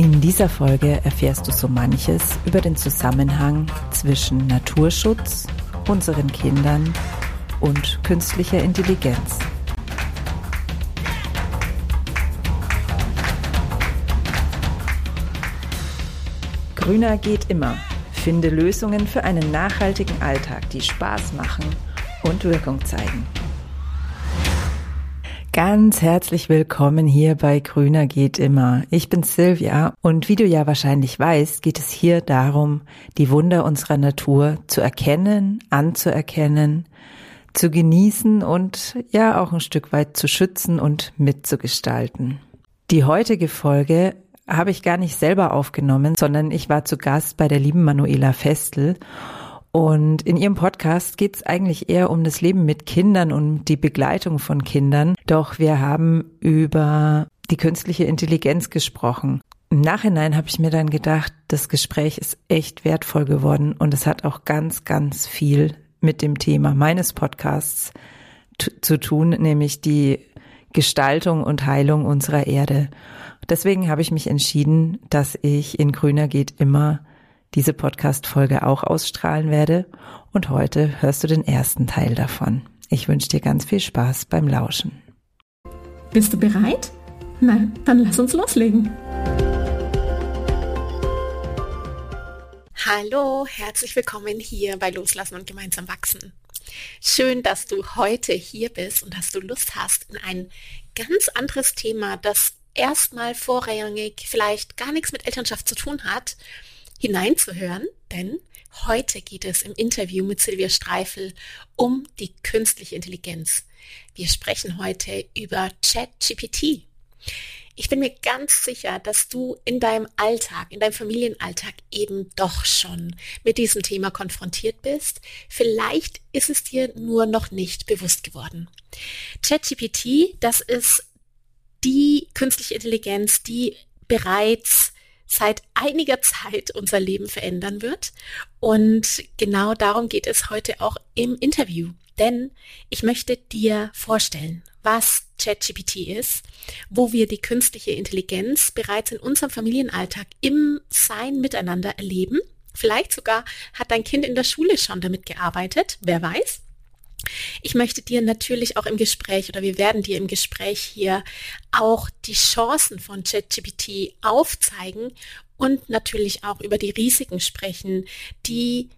In dieser Folge erfährst du so manches über den Zusammenhang zwischen Naturschutz, unseren Kindern und künstlicher Intelligenz. Grüner geht immer. Finde Lösungen für einen nachhaltigen Alltag, die Spaß machen und Wirkung zeigen. Ganz herzlich willkommen hier bei Grüner geht immer. Ich bin Silvia und wie du ja wahrscheinlich weißt, geht es hier darum, die Wunder unserer Natur zu erkennen, anzuerkennen, zu genießen und ja auch ein Stück weit zu schützen und mitzugestalten. Die heutige Folge habe ich gar nicht selber aufgenommen, sondern ich war zu Gast bei der lieben Manuela Festel und in ihrem Podcast geht es eigentlich eher um das Leben mit Kindern und die Begleitung von Kindern. Doch wir haben über die künstliche Intelligenz gesprochen. Im Nachhinein habe ich mir dann gedacht, das Gespräch ist echt wertvoll geworden und es hat auch ganz, ganz viel mit dem Thema meines Podcasts zu tun, nämlich die Gestaltung und Heilung unserer Erde. Deswegen habe ich mich entschieden, dass ich in Grüner geht immer diese Podcast-Folge auch ausstrahlen werde. Und heute hörst du den ersten Teil davon. Ich wünsche dir ganz viel Spaß beim Lauschen. Bist du bereit? Na, dann lass uns loslegen. Hallo, herzlich willkommen hier bei Loslassen und gemeinsam wachsen. Schön, dass du heute hier bist und dass du Lust hast in ein ganz anderes Thema, das erstmal vorrangig vielleicht gar nichts mit Elternschaft zu tun hat, hineinzuhören, denn heute geht es im Interview mit Silvia Streifel um die künstliche Intelligenz. Wir sprechen heute über ChatGPT. Ich bin mir ganz sicher, dass du in deinem Alltag, in deinem Familienalltag eben doch schon mit diesem Thema konfrontiert bist. Vielleicht ist es dir nur noch nicht bewusst geworden. ChatGPT, das ist die künstliche Intelligenz, die bereits seit einiger Zeit unser Leben verändern wird. Und genau darum geht es heute auch im Interview. Denn ich möchte dir vorstellen, was ChatGPT ist, wo wir die künstliche Intelligenz bereits in unserem Familienalltag im Sein miteinander erleben. Vielleicht sogar hat dein Kind in der Schule schon damit gearbeitet, wer weiß. Ich möchte dir natürlich auch im Gespräch oder wir werden dir im Gespräch hier auch die Chancen von ChatGPT aufzeigen und natürlich auch über die Risiken sprechen, die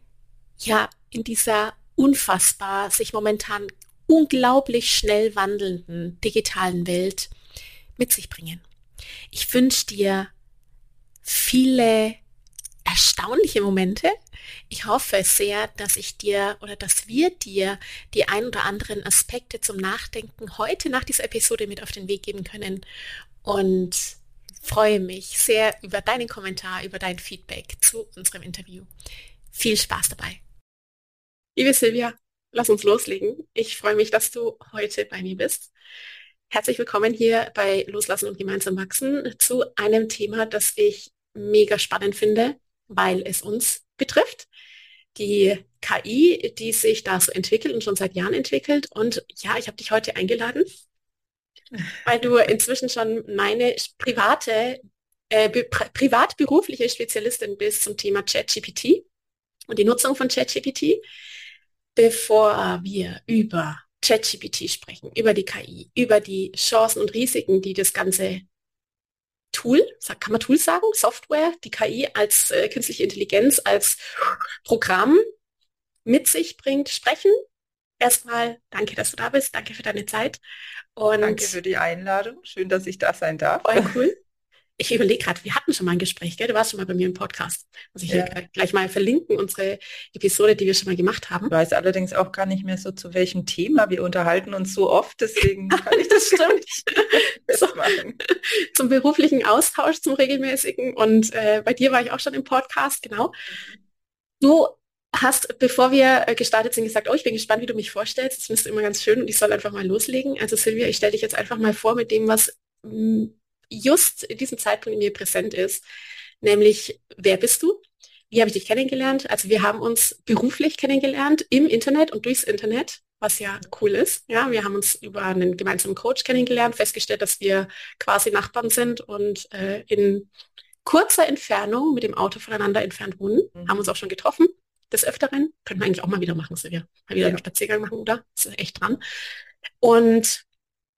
ja in dieser unfassbar sich momentan unglaublich schnell wandelnden digitalen Welt mit sich bringen. Ich wünsche dir viele erstaunliche Momente. Ich hoffe sehr, dass ich dir oder dass wir dir die ein oder anderen Aspekte zum Nachdenken heute nach dieser Episode mit auf den Weg geben können und freue mich sehr über deinen Kommentar, über dein Feedback zu unserem Interview. Viel Spaß dabei. Liebe Silvia, lass uns loslegen. Ich freue mich, dass du heute bei mir bist. Herzlich willkommen hier bei Loslassen und gemeinsam wachsen zu einem Thema, das ich mega spannend finde, weil es uns betrifft. Die KI, die sich da so entwickelt und schon seit Jahren entwickelt. Und ja, ich habe dich heute eingeladen, weil du inzwischen schon meine private, äh, privat-berufliche Spezialistin bist zum Thema ChatGPT und die Nutzung von ChatGPT. Bevor wir über ChatGPT sprechen, über die KI, über die Chancen und Risiken, die das Ganze Tool, kann man Tool sagen, Software, die KI als äh, künstliche Intelligenz, als Programm mit sich bringt, sprechen. Erstmal danke, dass du da bist, danke für deine Zeit. Und danke für die Einladung. Schön, dass ich da sein darf. Voll cool. Ich überlege gerade, wir hatten schon mal ein Gespräch, gell? Du warst schon mal bei mir im Podcast. Muss ich ja. hier gleich mal verlinken, unsere Episode, die wir schon mal gemacht haben. Ich weiß allerdings auch gar nicht mehr so, zu welchem Thema. Wir unterhalten uns so oft, deswegen kann ich das stimmt. so. Zum beruflichen Austausch, zum regelmäßigen. Und äh, bei dir war ich auch schon im Podcast, genau. Du hast, bevor wir äh, gestartet sind, gesagt, oh, ich bin gespannt, wie du mich vorstellst. Das du immer ganz schön und ich soll einfach mal loslegen. Also Silvia, ich stelle dich jetzt einfach mal vor mit dem, was just in diesem Zeitpunkt in mir präsent ist, nämlich wer bist du? Wie habe ich dich kennengelernt? Also wir haben uns beruflich kennengelernt im Internet und durchs Internet, was ja cool ist. Ja, wir haben uns über einen gemeinsamen Coach kennengelernt, festgestellt, dass wir quasi Nachbarn sind und äh, in kurzer Entfernung mit dem Auto voneinander entfernt wohnen, mhm. haben uns auch schon getroffen des Öfteren. Können wir eigentlich auch mal wieder machen, Silvia. Mal wieder ja. einen Spaziergang machen, oder? Ist echt dran. Und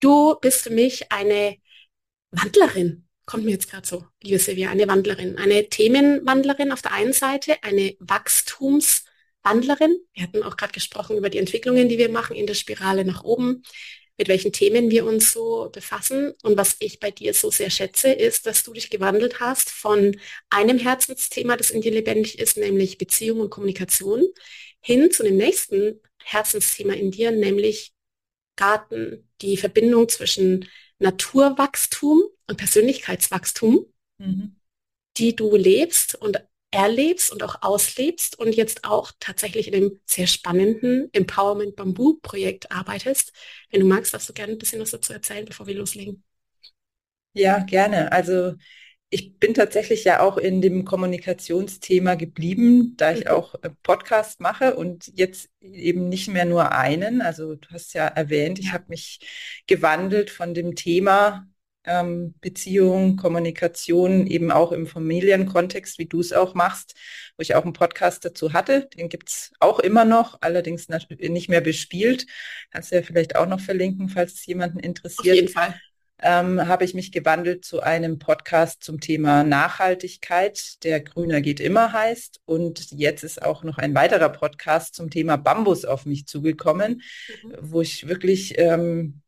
du bist für mich eine Wandlerin. Kommt mir jetzt gerade so, liebe Silvia, eine Wandlerin. Eine Themenwandlerin auf der einen Seite, eine Wachstumswandlerin. Wir hatten auch gerade gesprochen über die Entwicklungen, die wir machen in der Spirale nach oben mit welchen Themen wir uns so befassen. Und was ich bei dir so sehr schätze, ist, dass du dich gewandelt hast von einem Herzensthema, das in dir lebendig ist, nämlich Beziehung und Kommunikation, hin zu dem nächsten Herzensthema in dir, nämlich Garten, die Verbindung zwischen Naturwachstum und Persönlichkeitswachstum, mhm. die du lebst und erlebst und auch auslebst und jetzt auch tatsächlich in dem sehr spannenden Empowerment Bamboo Projekt arbeitest. Wenn du magst, darfst du gerne ein bisschen was dazu erzählen, bevor wir loslegen. Ja, gerne. Also ich bin tatsächlich ja auch in dem Kommunikationsthema geblieben, da ich mhm. auch Podcast mache und jetzt eben nicht mehr nur einen. Also du hast ja erwähnt, ich habe mich gewandelt von dem Thema ähm, Beziehung, Kommunikation, eben auch im Familienkontext, wie du es auch machst, wo ich auch einen Podcast dazu hatte. Den gibt's auch immer noch, allerdings nicht mehr bespielt. Kannst du ja vielleicht auch noch verlinken, falls es jemanden interessiert. Auf jeden Fall. Ähm, habe ich mich gewandelt zu einem Podcast zum Thema Nachhaltigkeit, der Grüner geht immer heißt. Und jetzt ist auch noch ein weiterer Podcast zum Thema Bambus auf mich zugekommen, mhm. wo ich wirklich ähm,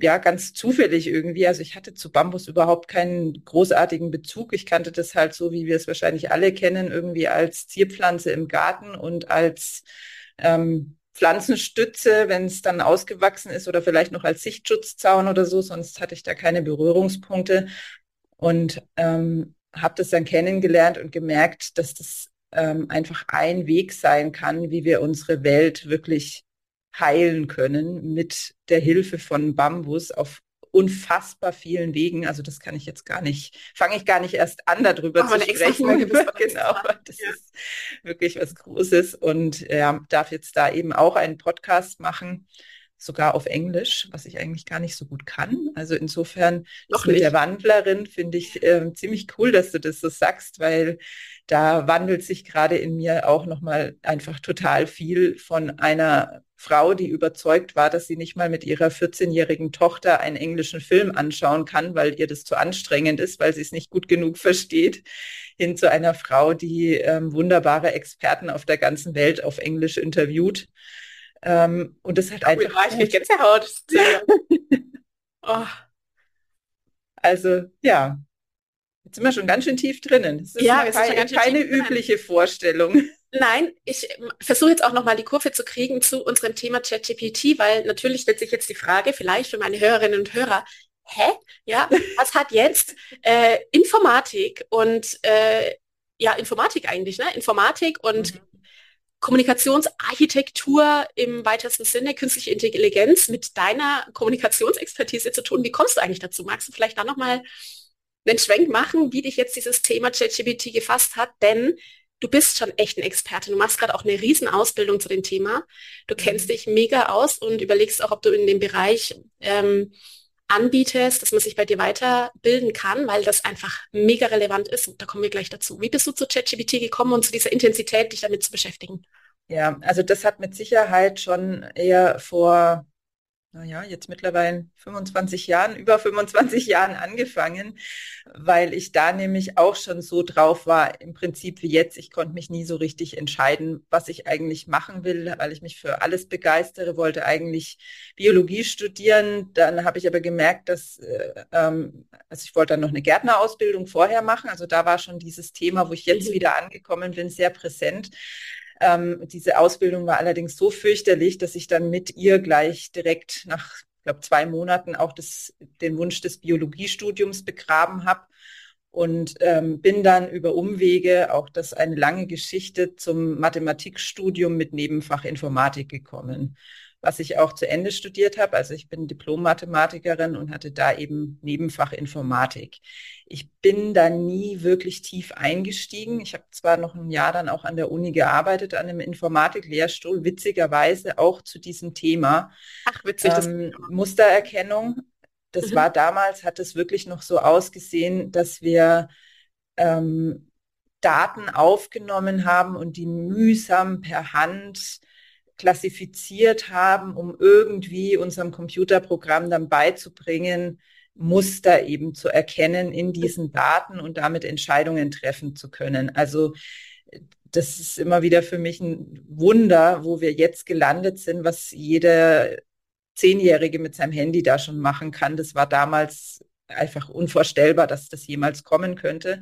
ja ganz zufällig irgendwie. Also ich hatte zu Bambus überhaupt keinen großartigen Bezug. Ich kannte das halt so, wie wir es wahrscheinlich alle kennen, irgendwie als Zierpflanze im Garten und als ähm, Pflanzenstütze, wenn es dann ausgewachsen ist oder vielleicht noch als Sichtschutzzaun oder so. Sonst hatte ich da keine Berührungspunkte und ähm, habe das dann kennengelernt und gemerkt, dass das ähm, einfach ein Weg sein kann, wie wir unsere Welt wirklich heilen können mit der Hilfe von Bambus auf unfassbar vielen Wegen. Also das kann ich jetzt gar nicht, fange ich gar nicht erst an, darüber zu sprechen. genau, das ja. ist wirklich was Großes und ja, darf jetzt da eben auch einen Podcast machen, sogar auf Englisch, was ich eigentlich gar nicht so gut kann. Also insofern Noch mit der Wandlerin finde ich äh, ziemlich cool, dass du das so sagst, weil da wandelt sich gerade in mir auch nochmal einfach total viel von einer Frau, die überzeugt war, dass sie nicht mal mit ihrer 14-jährigen Tochter einen englischen Film anschauen kann, weil ihr das zu anstrengend ist, weil sie es nicht gut genug versteht, hin zu einer Frau, die ähm, wunderbare Experten auf der ganzen Welt auf Englisch interviewt. Ähm, und das hat cool, einfach. Ich Gänsehaut. oh. Also ja, jetzt sind wir schon ganz schön tief drinnen. Das ist ja, keine, keine übliche. Vorstellung. Nein, ich ähm, versuche jetzt auch nochmal die Kurve zu kriegen zu unserem Thema ChatGPT, weil natürlich stellt sich jetzt die Frage, vielleicht für meine Hörerinnen und Hörer, hä? Ja, was hat jetzt äh, Informatik und äh, ja, Informatik eigentlich, ne? Informatik und mhm. Kommunikationsarchitektur im weitesten Sinne, künstliche Intelligenz mit deiner Kommunikationsexpertise zu tun. Wie kommst du eigentlich dazu? Magst du vielleicht da nochmal einen Schwenk machen, wie dich jetzt dieses Thema ChatGPT gefasst hat? Denn du bist schon echt ein Experte. Du machst gerade auch eine Riesenausbildung zu dem Thema. Du kennst mhm. dich mega aus und überlegst auch, ob du in dem Bereich ähm, anbietest, dass man sich bei dir weiterbilden kann, weil das einfach mega relevant ist. Und da kommen wir gleich dazu. Wie bist du zu ChatGPT gekommen und zu dieser Intensität, dich damit zu beschäftigen? Ja, also das hat mit Sicherheit schon eher vor naja, jetzt mittlerweile 25 Jahren, über 25 Jahren angefangen, weil ich da nämlich auch schon so drauf war, im Prinzip wie jetzt. Ich konnte mich nie so richtig entscheiden, was ich eigentlich machen will, weil ich mich für alles begeistere, wollte eigentlich Biologie studieren. Dann habe ich aber gemerkt, dass, äh, ähm, also ich wollte dann noch eine Gärtnerausbildung vorher machen. Also da war schon dieses Thema, wo ich jetzt mhm. wieder angekommen bin, sehr präsent. Ähm, diese Ausbildung war allerdings so fürchterlich, dass ich dann mit ihr gleich direkt nach, ich glaube, zwei Monaten auch das, den Wunsch des Biologiestudiums begraben habe und ähm, bin dann über Umwege, auch das eine lange Geschichte, zum Mathematikstudium mit Nebenfach Informatik gekommen was ich auch zu Ende studiert habe. Also ich bin Diplom-Mathematikerin und hatte da eben Nebenfach Informatik. Ich bin da nie wirklich tief eingestiegen. Ich habe zwar noch ein Jahr dann auch an der Uni gearbeitet, an einem Informatik-Lehrstuhl, witzigerweise auch zu diesem Thema. Ach, witzig. Ähm, Mustererkennung. Das mhm. war damals, hat es wirklich noch so ausgesehen, dass wir ähm, Daten aufgenommen haben und die mühsam per Hand klassifiziert haben, um irgendwie unserem Computerprogramm dann beizubringen, Muster eben zu erkennen in diesen Daten und damit Entscheidungen treffen zu können. Also das ist immer wieder für mich ein Wunder, wo wir jetzt gelandet sind, was jeder Zehnjährige mit seinem Handy da schon machen kann. Das war damals einfach unvorstellbar, dass das jemals kommen könnte.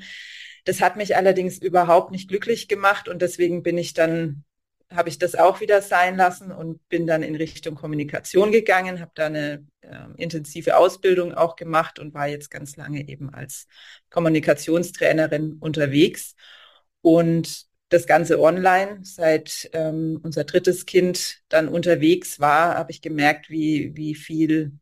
Das hat mich allerdings überhaupt nicht glücklich gemacht und deswegen bin ich dann, habe ich das auch wieder sein lassen und bin dann in Richtung Kommunikation gegangen, habe da eine äh, intensive Ausbildung auch gemacht und war jetzt ganz lange eben als Kommunikationstrainerin unterwegs. Und das Ganze online. Seit ähm, unser drittes Kind dann unterwegs war, habe ich gemerkt, wie, wie viel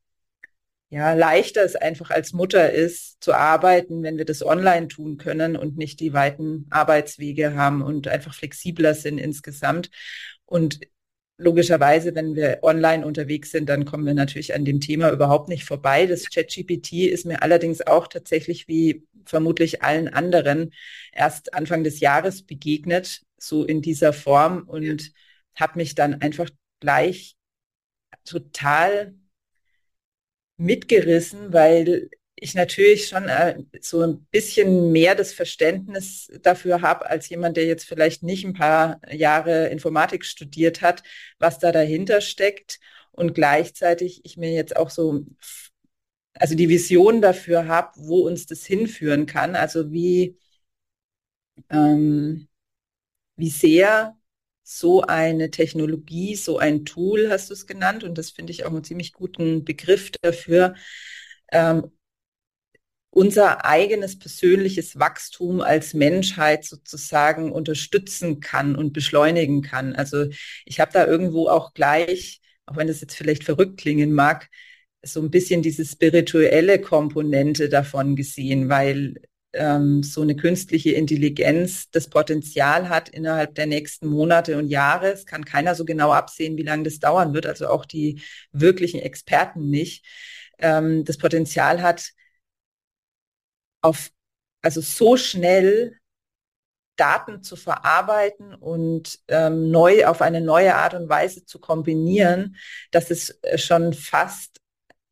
ja, leichter es einfach als Mutter ist, zu arbeiten, wenn wir das online tun können und nicht die weiten Arbeitswege haben und einfach flexibler sind insgesamt. Und logischerweise, wenn wir online unterwegs sind, dann kommen wir natürlich an dem Thema überhaupt nicht vorbei. Das ChatGPT ist mir allerdings auch tatsächlich wie vermutlich allen anderen erst Anfang des Jahres begegnet, so in dieser Form und habe mich dann einfach gleich total mitgerissen, weil ich natürlich schon äh, so ein bisschen mehr das Verständnis dafür habe, als jemand, der jetzt vielleicht nicht ein paar Jahre Informatik studiert hat, was da dahinter steckt. Und gleichzeitig ich mir jetzt auch so, also die Vision dafür habe, wo uns das hinführen kann. Also wie, ähm, wie sehr so eine Technologie, so ein Tool, hast du es genannt, und das finde ich auch einen ziemlich guten Begriff dafür, ähm, unser eigenes persönliches Wachstum als Menschheit sozusagen unterstützen kann und beschleunigen kann. Also ich habe da irgendwo auch gleich, auch wenn das jetzt vielleicht verrückt klingen mag, so ein bisschen diese spirituelle Komponente davon gesehen, weil ähm, so eine künstliche Intelligenz das Potenzial hat, innerhalb der nächsten Monate und Jahre, es kann keiner so genau absehen, wie lange das dauern wird, also auch die wirklichen Experten nicht, ähm, das Potenzial hat, auf, also so schnell Daten zu verarbeiten und ähm, neu auf eine neue Art und Weise zu kombinieren, dass es äh, schon fast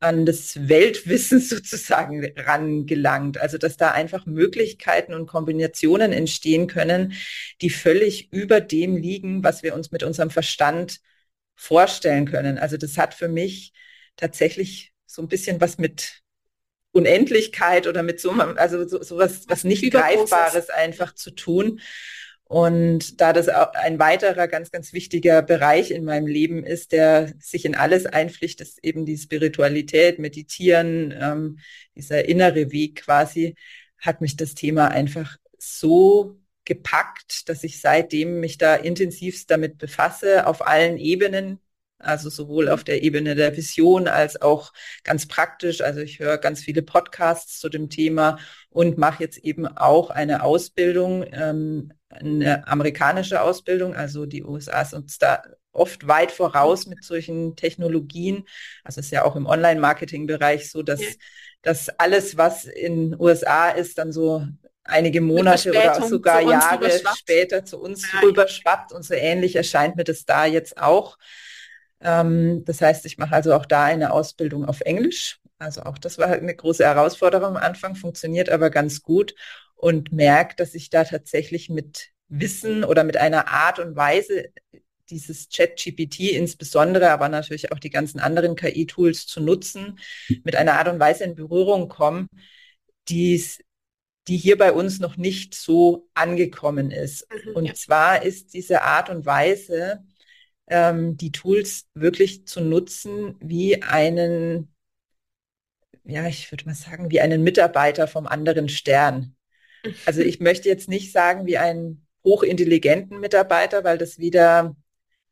an das Weltwissen sozusagen rangelangt. Also dass da einfach Möglichkeiten und Kombinationen entstehen können, die völlig über dem liegen, was wir uns mit unserem Verstand vorstellen können. Also das hat für mich tatsächlich so ein bisschen was mit Unendlichkeit oder mit so, also so, so was, was nicht Greifbares einfach zu tun. Und da das ein weiterer ganz, ganz wichtiger Bereich in meinem Leben ist, der sich in alles einpflicht, ist eben die Spiritualität, Meditieren, ähm, dieser innere Weg quasi, hat mich das Thema einfach so gepackt, dass ich seitdem mich da intensivst damit befasse, auf allen Ebenen, also sowohl auf der Ebene der Vision als auch ganz praktisch. Also ich höre ganz viele Podcasts zu dem Thema und mache jetzt eben auch eine Ausbildung, ähm, eine amerikanische Ausbildung. Also die USA sind da oft weit voraus mit solchen Technologien. Also es ist ja auch im Online-Marketing-Bereich so, dass, ja. dass alles, was in USA ist, dann so einige Monate oder sogar Jahre später zu uns ja. rüberschwappt und so ähnlich erscheint mir das da jetzt auch. Ähm, das heißt, ich mache also auch da eine Ausbildung auf Englisch. Also auch das war eine große Herausforderung am Anfang, funktioniert aber ganz gut und merke, dass ich da tatsächlich mit Wissen oder mit einer Art und Weise dieses Chat-GPT insbesondere, aber natürlich auch die ganzen anderen KI-Tools zu nutzen, mit einer Art und Weise in Berührung kommen, die's, die hier bei uns noch nicht so angekommen ist. Mhm, und ja. zwar ist diese Art und Weise, ähm, die Tools wirklich zu nutzen wie einen, ja, ich würde mal sagen, wie einen Mitarbeiter vom anderen Stern. Also ich möchte jetzt nicht sagen wie einen hochintelligenten Mitarbeiter, weil das wieder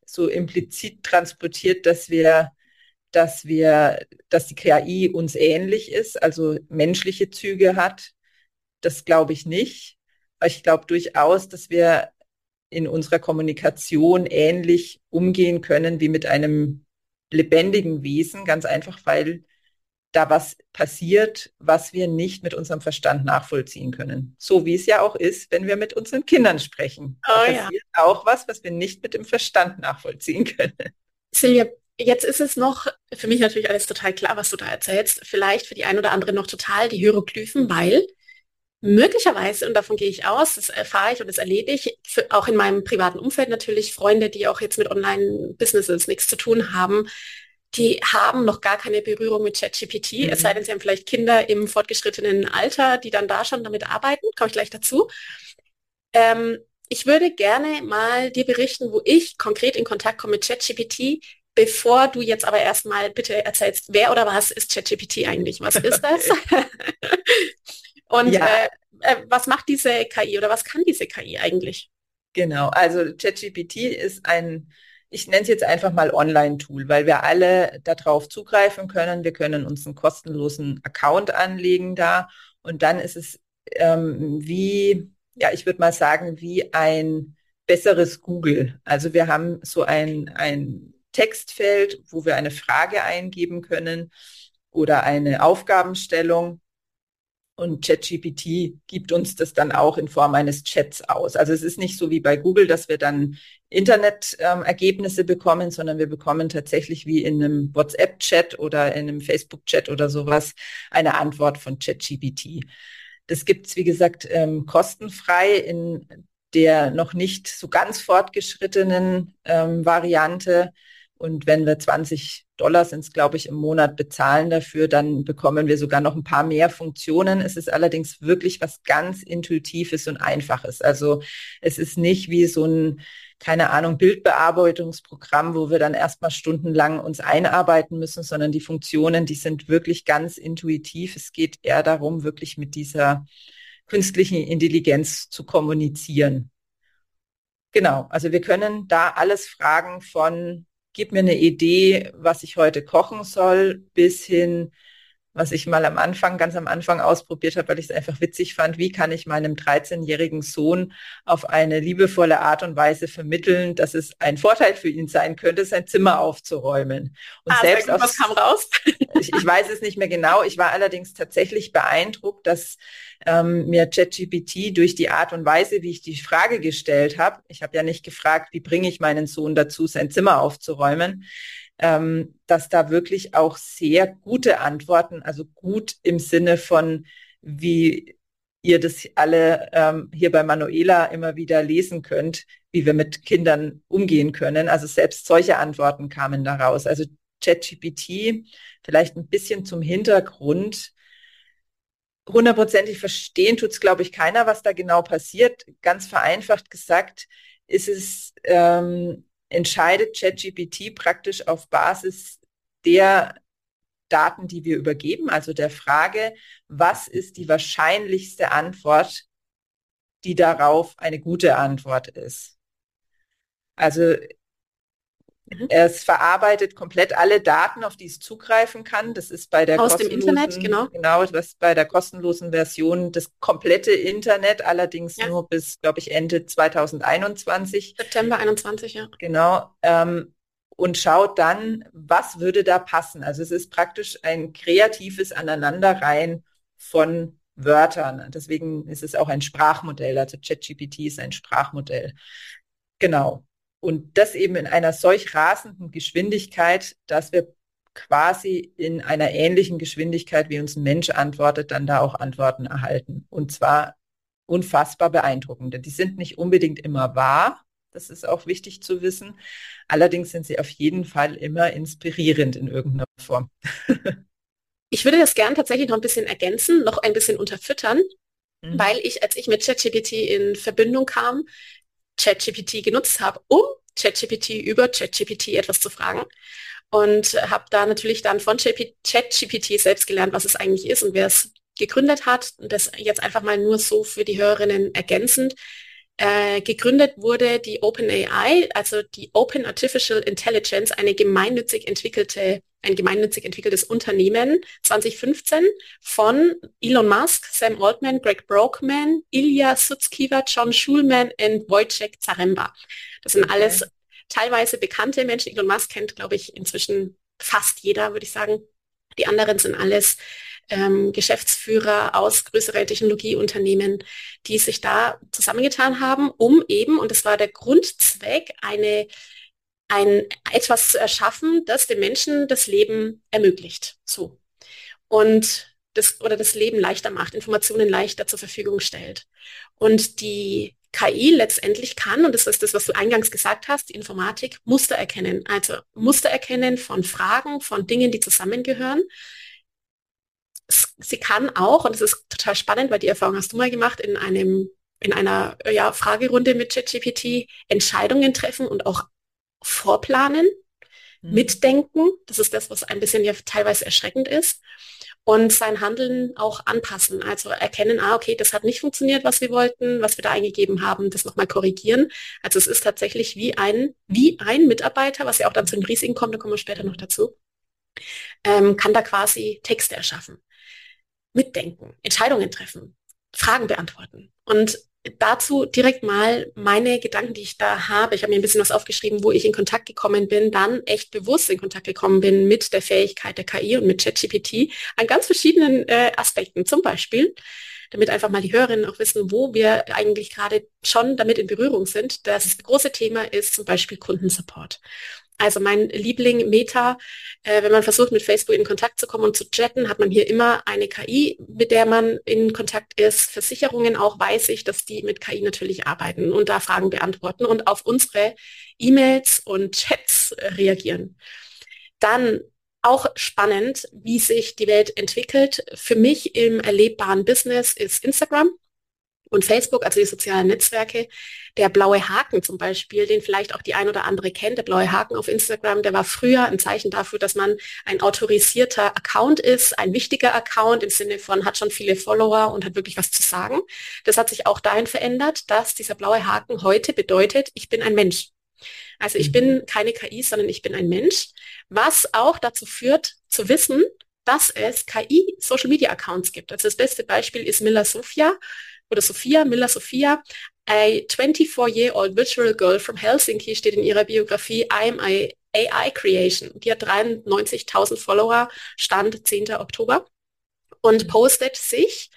so implizit transportiert, dass wir, dass wir, dass die KI uns ähnlich ist, also menschliche Züge hat. Das glaube ich nicht. Aber ich glaube durchaus, dass wir in unserer Kommunikation ähnlich umgehen können wie mit einem lebendigen Wesen, ganz einfach, weil da was passiert, was wir nicht mit unserem Verstand nachvollziehen können. So wie es ja auch ist, wenn wir mit unseren Kindern sprechen. Oh, da passiert ja. auch was, was wir nicht mit dem Verstand nachvollziehen können. Silvia, jetzt ist es noch für mich natürlich alles total klar, was du da erzählst. Vielleicht für die ein oder andere noch total die Hieroglyphen, weil möglicherweise, und davon gehe ich aus, das erfahre ich und das erlebe ich, für, auch in meinem privaten Umfeld natürlich, Freunde, die auch jetzt mit Online-Businesses nichts zu tun haben, die haben noch gar keine Berührung mit ChatGPT, mhm. es sei denn, sie haben vielleicht Kinder im fortgeschrittenen Alter, die dann da schon damit arbeiten, komme ich gleich dazu. Ähm, ich würde gerne mal dir berichten, wo ich konkret in Kontakt komme mit ChatGPT, bevor du jetzt aber erstmal bitte erzählst, wer oder was ist ChatGPT eigentlich? Was ist das? Und ja. äh, äh, was macht diese KI oder was kann diese KI eigentlich? Genau, also ChatGPT ist ein ich nenne es jetzt einfach mal Online-Tool, weil wir alle darauf zugreifen können. Wir können uns einen kostenlosen Account anlegen da und dann ist es ähm, wie, ja, ich würde mal sagen, wie ein besseres Google. Also wir haben so ein, ein Textfeld, wo wir eine Frage eingeben können oder eine Aufgabenstellung und ChatGPT gibt uns das dann auch in Form eines Chats aus. Also es ist nicht so wie bei Google, dass wir dann Internet-Ergebnisse ähm, bekommen, sondern wir bekommen tatsächlich wie in einem WhatsApp-Chat oder in einem Facebook-Chat oder sowas eine Antwort von ChatGPT. Das gibt es, wie gesagt, ähm, kostenfrei in der noch nicht so ganz fortgeschrittenen ähm, Variante. Und wenn wir 20 Dollar sind glaube ich, im Monat bezahlen dafür, dann bekommen wir sogar noch ein paar mehr Funktionen. Es ist allerdings wirklich was ganz Intuitives und Einfaches. Also es ist nicht wie so ein, keine Ahnung, Bildbearbeitungsprogramm, wo wir dann erstmal stundenlang uns einarbeiten müssen, sondern die Funktionen, die sind wirklich ganz intuitiv. Es geht eher darum, wirklich mit dieser künstlichen Intelligenz zu kommunizieren. Genau, also wir können da alles fragen von gib mir eine Idee, was ich heute kochen soll, bis hin, was ich mal am Anfang, ganz am Anfang ausprobiert habe, weil ich es einfach witzig fand, wie kann ich meinem 13-jährigen Sohn auf eine liebevolle Art und Weise vermitteln, dass es ein Vorteil für ihn sein könnte, sein Zimmer aufzuräumen. Und ah, selbst aus, was kam raus? ich, ich weiß es nicht mehr genau. Ich war allerdings tatsächlich beeindruckt, dass ähm, mir ChatGPT durch die Art und Weise, wie ich die Frage gestellt habe, ich habe ja nicht gefragt, wie bringe ich meinen Sohn dazu, sein Zimmer aufzuräumen, ähm, dass da wirklich auch sehr gute Antworten, also gut im Sinne von, wie ihr das alle ähm, hier bei Manuela immer wieder lesen könnt, wie wir mit Kindern umgehen können. Also selbst solche Antworten kamen daraus. Also ChatGPT, vielleicht ein bisschen zum Hintergrund. Hundertprozentig verstehen tut es, glaube ich, keiner, was da genau passiert. Ganz vereinfacht gesagt, ist es ähm, entscheidet ChatGPT praktisch auf Basis der Daten, die wir übergeben, also der Frage, was ist die wahrscheinlichste Antwort, die darauf eine gute Antwort ist. Also Mhm. Es verarbeitet komplett alle Daten, auf die es zugreifen kann. Das ist bei der aus dem Internet, genau. Genau, das bei der kostenlosen Version das komplette Internet, allerdings ja. nur bis, glaube ich, Ende 2021. September 21, ja. Genau. Ähm, und schaut dann, was würde da passen. Also es ist praktisch ein kreatives Aneinanderreihen von Wörtern. Deswegen ist es auch ein Sprachmodell. Also ChatGPT ist ein Sprachmodell. Genau. Und das eben in einer solch rasenden Geschwindigkeit, dass wir quasi in einer ähnlichen Geschwindigkeit, wie uns ein Mensch antwortet, dann da auch Antworten erhalten. Und zwar unfassbar beeindruckende. Die sind nicht unbedingt immer wahr. Das ist auch wichtig zu wissen. Allerdings sind sie auf jeden Fall immer inspirierend in irgendeiner Form. ich würde das gern tatsächlich noch ein bisschen ergänzen, noch ein bisschen unterfüttern, mhm. weil ich, als ich mit ChatGPT in Verbindung kam, ChatGPT genutzt habe, um ChatGPT über ChatGPT etwas zu fragen. Und habe da natürlich dann von ChatGPT selbst gelernt, was es eigentlich ist und wer es gegründet hat. Und das jetzt einfach mal nur so für die Hörerinnen ergänzend. Äh, gegründet wurde die OpenAI, also die Open Artificial Intelligence, eine gemeinnützig entwickelte, ein gemeinnützig entwickeltes Unternehmen 2015 von Elon Musk, Sam Altman, Greg Brockman, Ilya Sutskever, John Schulman und Wojciech Zaremba. Das sind okay. alles teilweise bekannte Menschen. Elon Musk kennt, glaube ich, inzwischen fast jeder, würde ich sagen. Die anderen sind alles ähm, Geschäftsführer aus größeren Technologieunternehmen, die sich da zusammengetan haben, um eben, und das war der Grundzweck, eine ein, etwas zu erschaffen, das den Menschen das Leben ermöglicht. So. Und das, oder das Leben leichter macht, Informationen leichter zur Verfügung stellt. Und die KI letztendlich kann, und das ist das, was du eingangs gesagt hast, die Informatik, Muster erkennen. Also Muster erkennen von Fragen, von Dingen, die zusammengehören. Sie kann auch, und das ist total spannend, weil die Erfahrung hast du mal gemacht, in einem in einer ja, Fragerunde mit ChatGPT Entscheidungen treffen und auch vorplanen, mhm. mitdenken. Das ist das, was ein bisschen ja teilweise erschreckend ist. Und sein Handeln auch anpassen. Also erkennen, ah, okay, das hat nicht funktioniert, was wir wollten, was wir da eingegeben haben, das nochmal korrigieren. Also es ist tatsächlich wie ein, wie ein Mitarbeiter, was ja auch dann zu den Risiken kommt, da kommen wir später noch dazu, ähm, kann da quasi Texte erschaffen. Mitdenken, Entscheidungen treffen, Fragen beantworten. Und dazu direkt mal meine Gedanken, die ich da habe. Ich habe mir ein bisschen was aufgeschrieben, wo ich in Kontakt gekommen bin, dann echt bewusst in Kontakt gekommen bin mit der Fähigkeit der KI und mit ChatGPT an ganz verschiedenen äh, Aspekten. Zum Beispiel, damit einfach mal die Hörerinnen auch wissen, wo wir eigentlich gerade schon damit in Berührung sind. Das große Thema ist zum Beispiel Kundensupport. Also mein Liebling Meta, äh, wenn man versucht, mit Facebook in Kontakt zu kommen und zu chatten, hat man hier immer eine KI, mit der man in Kontakt ist. Versicherungen auch weiß ich, dass die mit KI natürlich arbeiten und da Fragen beantworten und auf unsere E-Mails und Chats äh, reagieren. Dann auch spannend, wie sich die Welt entwickelt. Für mich im erlebbaren Business ist Instagram und Facebook, also die sozialen Netzwerke. Der blaue Haken zum Beispiel, den vielleicht auch die ein oder andere kennt, der blaue Haken auf Instagram, der war früher ein Zeichen dafür, dass man ein autorisierter Account ist, ein wichtiger Account im Sinne von hat schon viele Follower und hat wirklich was zu sagen. Das hat sich auch dahin verändert, dass dieser blaue Haken heute bedeutet, ich bin ein Mensch. Also ich mhm. bin keine KI, sondern ich bin ein Mensch, was auch dazu führt, zu wissen, dass es KI Social Media Accounts gibt. Also das beste Beispiel ist Miller Sophia oder Sophia, Miller Sophia, a 24-year-old virtual girl from Helsinki steht in ihrer Biografie I'm a AI Creation. Die hat 93.000 Follower, Stand 10. Oktober und postet sich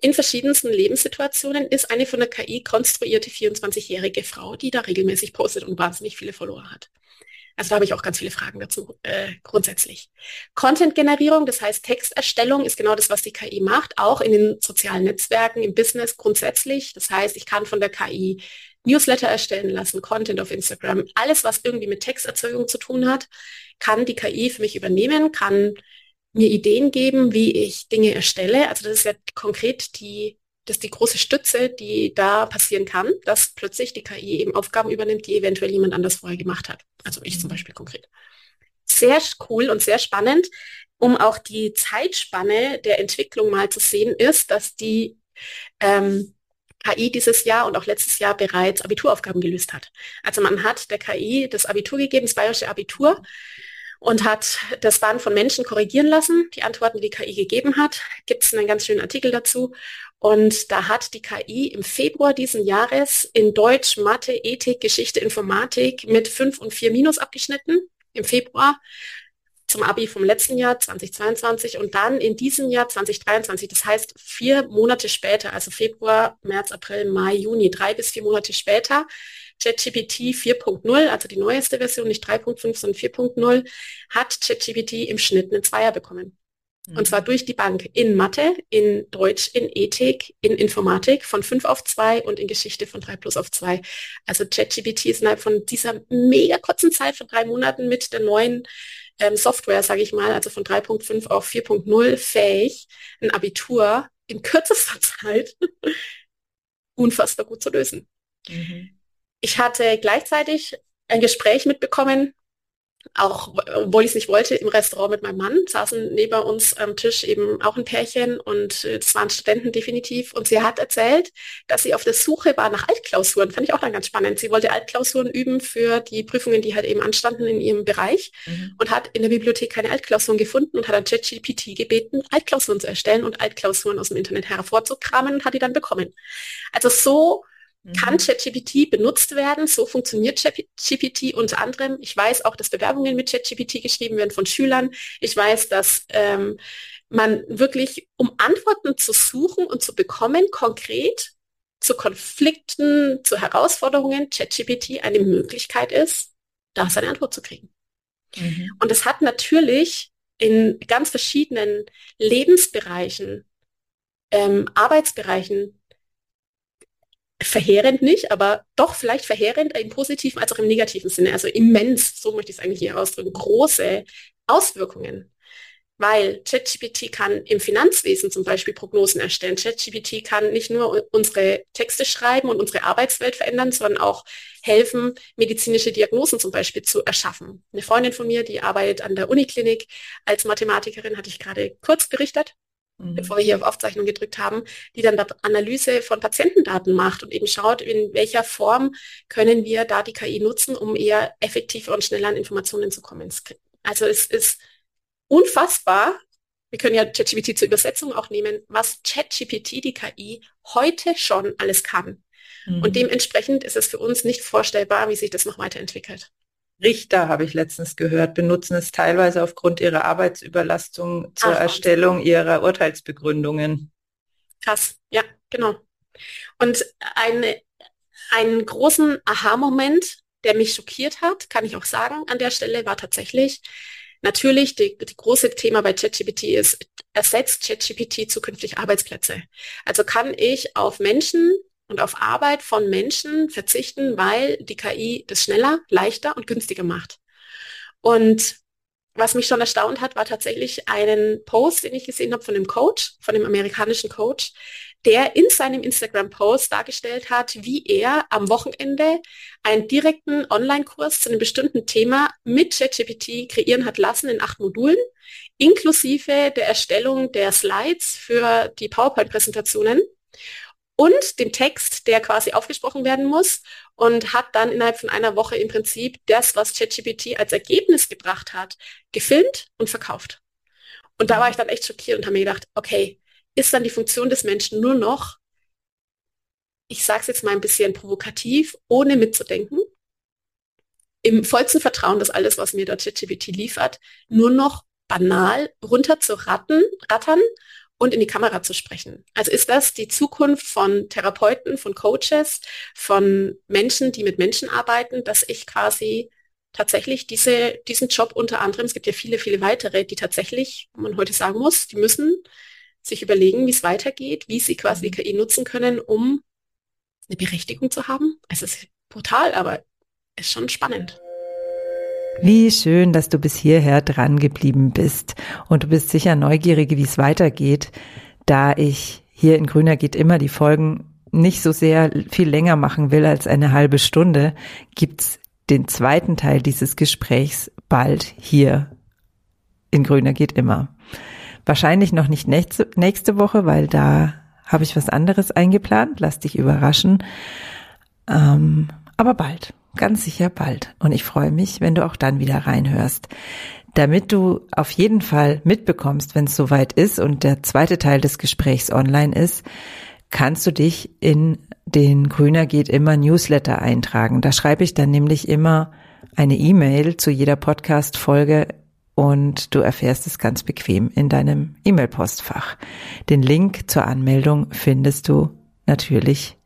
in verschiedensten Lebenssituationen, ist eine von der KI konstruierte 24-jährige Frau, die da regelmäßig postet und wahnsinnig viele Follower hat. Also da habe ich auch ganz viele Fragen dazu äh, grundsätzlich. Content-Generierung, das heißt Texterstellung, ist genau das, was die KI macht, auch in den sozialen Netzwerken, im Business grundsätzlich. Das heißt, ich kann von der KI Newsletter erstellen lassen, Content auf Instagram, alles, was irgendwie mit Texterzeugung zu tun hat, kann die KI für mich übernehmen, kann mir Ideen geben, wie ich Dinge erstelle. Also das ist ja konkret die das ist die große Stütze, die da passieren kann, dass plötzlich die KI eben Aufgaben übernimmt, die eventuell jemand anders vorher gemacht hat. Also ich zum mhm. Beispiel konkret. Sehr cool und sehr spannend, um auch die Zeitspanne der Entwicklung mal zu sehen, ist, dass die ähm, KI dieses Jahr und auch letztes Jahr bereits Abituraufgaben gelöst hat. Also man hat der KI das Abitur gegeben, das bayerische Abitur, und hat das dann von Menschen korrigieren lassen, die Antworten, die die KI gegeben hat. Gibt es einen ganz schönen Artikel dazu. Und da hat die KI im Februar diesen Jahres in Deutsch, Mathe, Ethik, Geschichte, Informatik mit 5 und 4 Minus abgeschnitten im Februar zum Abi vom letzten Jahr 2022 und dann in diesem Jahr 2023. Das heißt vier Monate später, also Februar, März, April, Mai, Juni, drei bis vier Monate später, ChatGPT 4.0, also die neueste Version, nicht 3.5, sondern 4.0, hat ChatGPT im Schnitt einen Zweier bekommen. Und zwar durch die Bank in Mathe, in Deutsch, in Ethik, in Informatik von 5 auf 2 und in Geschichte von 3 plus auf 2. Also ChatGPT ist innerhalb von dieser mega kurzen Zeit von drei Monaten mit der neuen ähm, Software, sage ich mal, also von 3.5 auf 4.0 fähig, ein Abitur in kürzester Zeit unfassbar gut zu lösen. Mhm. Ich hatte gleichzeitig ein Gespräch mitbekommen auch obwohl ich es nicht wollte, im Restaurant mit meinem Mann, saßen neben uns am Tisch eben auch ein Pärchen und äh, es waren Studenten definitiv. Und sie hat erzählt, dass sie auf der Suche war nach Altklausuren. Fand ich auch dann ganz spannend. Sie wollte Altklausuren üben für die Prüfungen, die halt eben anstanden in ihrem Bereich mhm. und hat in der Bibliothek keine Altklausuren gefunden und hat an ChatGPT gebeten, Altklausuren zu erstellen und Altklausuren aus dem Internet hervorzukramen und hat die dann bekommen. Also so kann mhm. ChatGPT benutzt werden. So funktioniert ChatGPT unter anderem. Ich weiß auch, dass Bewerbungen mit ChatGPT geschrieben werden von Schülern. Ich weiß, dass ähm, man wirklich, um Antworten zu suchen und zu bekommen, konkret zu Konflikten, zu Herausforderungen, ChatGPT eine Möglichkeit ist, da seine Antwort zu kriegen. Mhm. Und es hat natürlich in ganz verschiedenen Lebensbereichen, ähm, Arbeitsbereichen verheerend nicht, aber doch vielleicht verheerend im positiven als auch im negativen Sinne, also immens, so möchte ich es eigentlich hier ausdrücken, große Auswirkungen. Weil ChatGPT kann im Finanzwesen zum Beispiel Prognosen erstellen. ChatGPT kann nicht nur unsere Texte schreiben und unsere Arbeitswelt verändern, sondern auch helfen, medizinische Diagnosen zum Beispiel zu erschaffen. Eine Freundin von mir, die arbeitet an der Uniklinik als Mathematikerin, hatte ich gerade kurz berichtet. Bevor wir hier auf Aufzeichnung gedrückt haben, die dann Analyse von Patientendaten macht und eben schaut, in welcher Form können wir da die KI nutzen, um eher effektiver und schneller an Informationen zu kommen. Also es ist unfassbar, wir können ja ChatGPT zur Übersetzung auch nehmen, was ChatGPT, die KI, heute schon alles kann. Mhm. Und dementsprechend ist es für uns nicht vorstellbar, wie sich das noch weiterentwickelt. Richter, habe ich letztens gehört, benutzen es teilweise aufgrund ihrer Arbeitsüberlastung zur Ach, Erstellung ihrer Urteilsbegründungen. Krass, ja, genau. Und eine, einen großen Aha-Moment, der mich schockiert hat, kann ich auch sagen, an der Stelle war tatsächlich, natürlich, die, die große Thema bei ChatGPT ist, ersetzt ChatGPT zukünftig Arbeitsplätze. Also kann ich auf Menschen und auf Arbeit von Menschen verzichten, weil die KI das schneller, leichter und günstiger macht. Und was mich schon erstaunt hat, war tatsächlich einen Post, den ich gesehen habe von dem Coach, von dem amerikanischen Coach, der in seinem Instagram-Post dargestellt hat, wie er am Wochenende einen direkten Online-Kurs zu einem bestimmten Thema mit ChatGPT kreieren hat lassen in acht Modulen, inklusive der Erstellung der Slides für die PowerPoint-Präsentationen und dem Text, der quasi aufgesprochen werden muss und hat dann innerhalb von einer Woche im Prinzip das, was ChatGPT als Ergebnis gebracht hat, gefilmt und verkauft. Und da war ich dann echt schockiert und habe mir gedacht, okay, ist dann die Funktion des Menschen nur noch, ich sage es jetzt mal ein bisschen provokativ, ohne mitzudenken, im vollsten Vertrauen, dass alles, was mir dort ChatGPT liefert, nur noch banal runter zu ratten, rattern und in die Kamera zu sprechen. Also ist das die Zukunft von Therapeuten, von Coaches, von Menschen, die mit Menschen arbeiten, dass ich quasi tatsächlich diese, diesen Job unter anderem, es gibt ja viele, viele weitere, die tatsächlich, wo man heute sagen muss, die müssen sich überlegen, wie es weitergeht, wie sie quasi die KI nutzen können, um eine Berechtigung zu haben. Es ist brutal, aber ist schon spannend. Wie schön, dass du bis hierher dran geblieben bist. Und du bist sicher neugierig, wie es weitergeht, da ich hier in Grüner geht immer die Folgen nicht so sehr viel länger machen will als eine halbe Stunde, gibt's den zweiten Teil dieses Gesprächs bald hier in Grüner geht immer. Wahrscheinlich noch nicht nächste, nächste Woche, weil da habe ich was anderes eingeplant. Lass dich überraschen. Ähm, aber bald ganz sicher bald. Und ich freue mich, wenn du auch dann wieder reinhörst. Damit du auf jeden Fall mitbekommst, wenn es soweit ist und der zweite Teil des Gesprächs online ist, kannst du dich in den Grüner geht immer Newsletter eintragen. Da schreibe ich dann nämlich immer eine E-Mail zu jeder Podcast-Folge und du erfährst es ganz bequem in deinem E-Mail-Postfach. Den Link zur Anmeldung findest du natürlich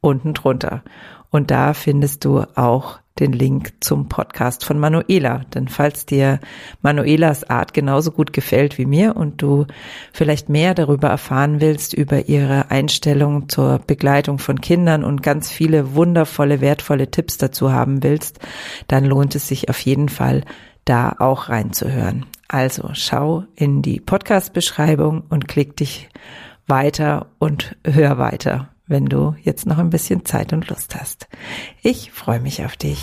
unten drunter. Und da findest du auch den Link zum Podcast von Manuela. Denn falls dir Manuelas Art genauso gut gefällt wie mir und du vielleicht mehr darüber erfahren willst, über ihre Einstellung zur Begleitung von Kindern und ganz viele wundervolle, wertvolle Tipps dazu haben willst, dann lohnt es sich auf jeden Fall, da auch reinzuhören. Also schau in die Podcast-Beschreibung und klick dich weiter und hör weiter wenn du jetzt noch ein bisschen Zeit und Lust hast. Ich freue mich auf dich.